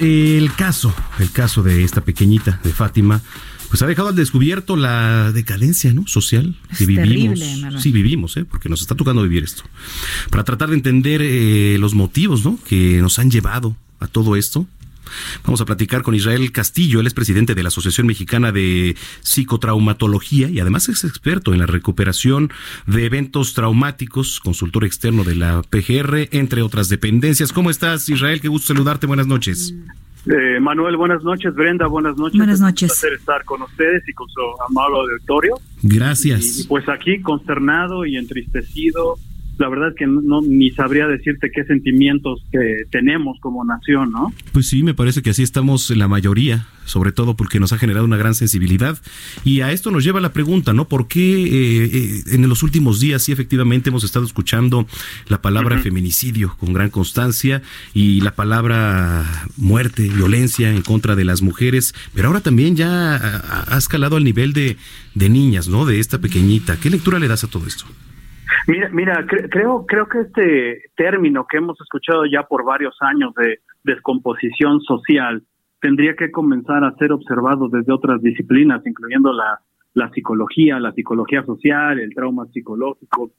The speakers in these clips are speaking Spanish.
El caso, el caso de esta pequeñita, de Fátima, pues ha dejado al descubierto la decadencia ¿no? social que vivimos. sí, vivimos, ¿eh? porque nos está tocando vivir esto. Para tratar de entender eh, los motivos ¿no? que nos han llevado a todo esto, Vamos a platicar con Israel Castillo, él es presidente de la Asociación Mexicana de Psicotraumatología y además es experto en la recuperación de eventos traumáticos, consultor externo de la PGR, entre otras dependencias. ¿Cómo estás, Israel? Qué gusto saludarte. Buenas noches. Eh, Manuel, buenas noches. Brenda, buenas noches. Buenas noches. Es un placer estar con ustedes y con su amable auditorio. Gracias. Y, pues aquí consternado y entristecido la verdad es que no ni sabría decirte qué sentimientos que tenemos como nación, ¿no? Pues sí, me parece que así estamos la mayoría, sobre todo porque nos ha generado una gran sensibilidad. Y a esto nos lleva la pregunta, ¿no? ¿Por qué eh, eh, en los últimos días sí efectivamente hemos estado escuchando la palabra feminicidio con gran constancia y la palabra muerte, violencia en contra de las mujeres, pero ahora también ya ha, ha escalado al nivel de, de niñas, ¿no? De esta pequeñita. ¿Qué lectura le das a todo esto? Mira, mira, creo creo que este término que hemos escuchado ya por varios años de descomposición social tendría que comenzar a ser observado desde otras disciplinas, incluyendo la, la psicología, la psicología social, el trauma psicológico,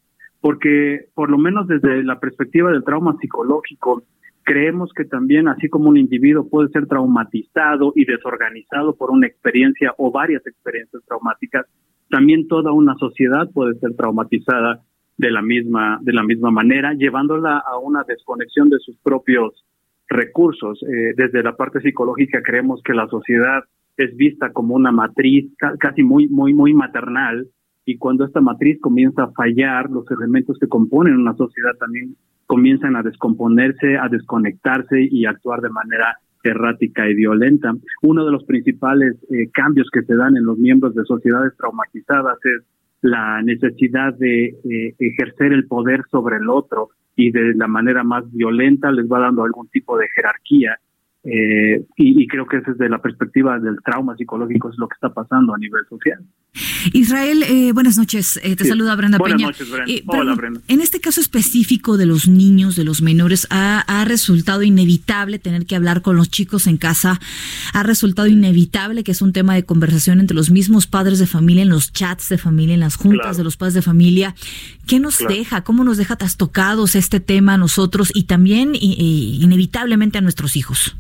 porque por lo menos desde la perspectiva del trauma psicológico, creemos que también así como un individuo puede ser traumatizado y desorganizado por una experiencia o varias experiencias traumáticas, también toda una sociedad puede ser traumatizada de la misma de la misma manera, llevándola a una desconexión de sus propios recursos. Eh, desde la parte psicológica creemos que la sociedad es vista como una matriz casi muy muy muy maternal y cuando esta matriz comienza a fallar, los elementos que componen una sociedad también comienzan a descomponerse, a desconectarse y a actuar de manera errática y violenta. Uno de los principales eh, cambios que se dan en los miembros de sociedades traumatizadas es la necesidad de ejercer el poder sobre el otro y de la manera más violenta les va dando algún tipo de jerarquía eh, y, creo que desde la perspectiva del trauma psicológico es lo que está pasando a nivel social. Israel, eh, buenas noches. Eh, te saluda Brenda buenas Noches, Brenda. Hola, Brenda. En este caso específico de los niños, de los menores, ha, ha, resultado inevitable tener que hablar con los chicos en casa. Ha resultado inevitable que es un tema de conversación entre los mismos padres de familia, en los chats de familia, en las juntas de los padres de familia. ¿Qué nos deja? ¿Cómo nos deja trastocados este tema a nosotros y también inevitablemente a nuestros hijos?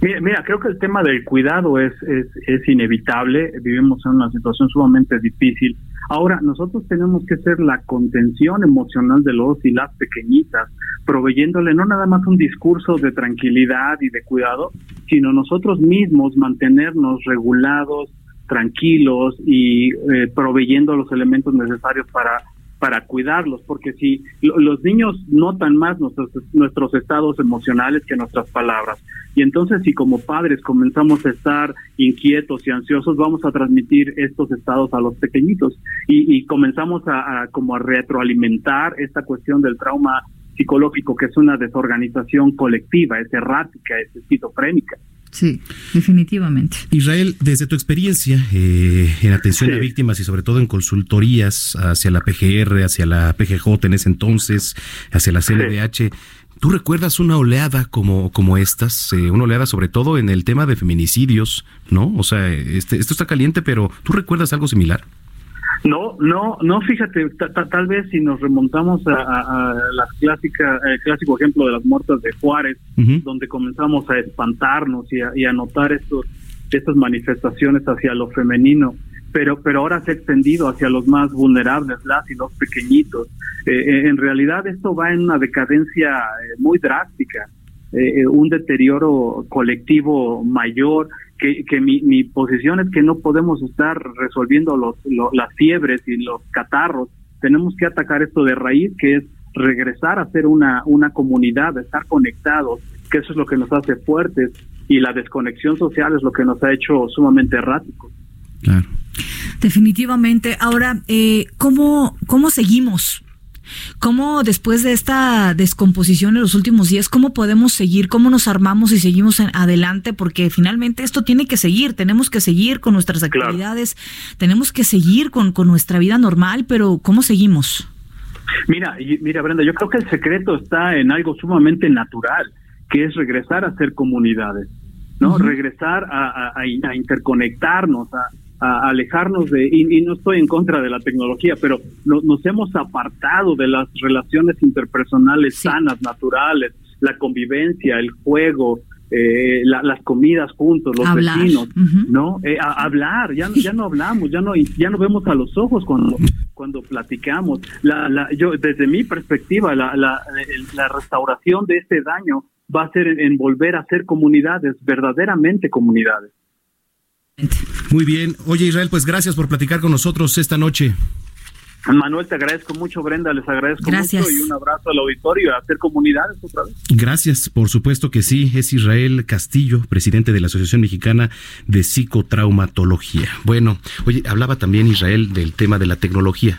Mira, mira, creo que el tema del cuidado es, es, es inevitable. Vivimos en una situación sumamente difícil. Ahora, nosotros tenemos que ser la contención emocional de los y las pequeñitas, proveyéndole no nada más un discurso de tranquilidad y de cuidado, sino nosotros mismos mantenernos regulados, tranquilos y eh, proveyendo los elementos necesarios para para cuidarlos, porque si los niños notan más nuestros, nuestros estados emocionales que nuestras palabras, y entonces si como padres comenzamos a estar inquietos y ansiosos, vamos a transmitir estos estados a los pequeñitos y, comenzamos a, como a retroalimentar esta cuestión del trauma psicológico, que es una desorganización colectiva, es errática, es esquizofrénica. Sí, definitivamente. Israel, desde tu experiencia eh, en atención a víctimas y sobre todo en consultorías hacia la PGR, hacia la PGJ en ese entonces, hacia la CNDH, ¿tú recuerdas una oleada como, como estas? Eh, una oleada sobre todo en el tema de feminicidios, ¿no? O sea, este, esto está caliente, pero ¿tú recuerdas algo similar? No, no, no, fíjate, tal vez si nos remontamos a, a, la clásica, el clásico ejemplo de las muertas de Juárez, donde comenzamos a espantarnos y a, y a notar estos, estas manifestaciones hacia lo femenino, pero, pero ahora se ha extendido hacia los más vulnerables, las y los pequeñitos. Eh, eh, en realidad esto va en una decadencia eh, muy drástica, un deterioro colectivo mayor que, mi, mi, posición es que no podemos estar resolviendo los, las fiebres y los catarros. Tenemos que atacar esto de raíz, que es regresar a ser una, una comunidad, estar conectados, que eso es lo que nos hace fuertes y la desconexión social es lo que nos ha hecho sumamente erráticos. Claro. Definitivamente. Ahora, eh, ¿cómo, ¿cómo seguimos? ¿Cómo después de esta descomposición en los últimos días, cómo podemos seguir? ¿Cómo nos armamos y seguimos adelante? Porque finalmente esto tiene que seguir, tenemos que seguir con nuestras actividades, tenemos que seguir con, con nuestra vida normal, pero ¿cómo seguimos? Mira, mira Brenda, yo creo que el secreto está en algo sumamente natural, que es regresar a ser comunidades, ¿no? Regresar a, a interconectarnos, a, a alejarnos de, y, no estoy en contra de la tecnología, pero nos hemos apartado de las relaciones interpersonales sanas, naturales, la convivencia, el juego, eh, las comidas juntos, los vecinos, ¿no? Eh, hablar, ya, ya no hablamos, ya no, ya no vemos a los ojos cuando, cuando platicamos. La, la, yo, desde mi perspectiva, la, la, la restauración de este daño va a ser en volver a ser comunidades, verdaderamente comunidades. Muy bien. Oye, Israel, pues gracias por platicar con nosotros esta noche. Manuel, te agradezco mucho, Brenda, les agradezco mucho y un abrazo al auditorio a hacer comunidades otra vez. Gracias, por supuesto que sí. Es Israel Castillo, presidente de la Asociación Mexicana de Psicotraumatología. Bueno, oye, hablaba también Israel del tema de la tecnología.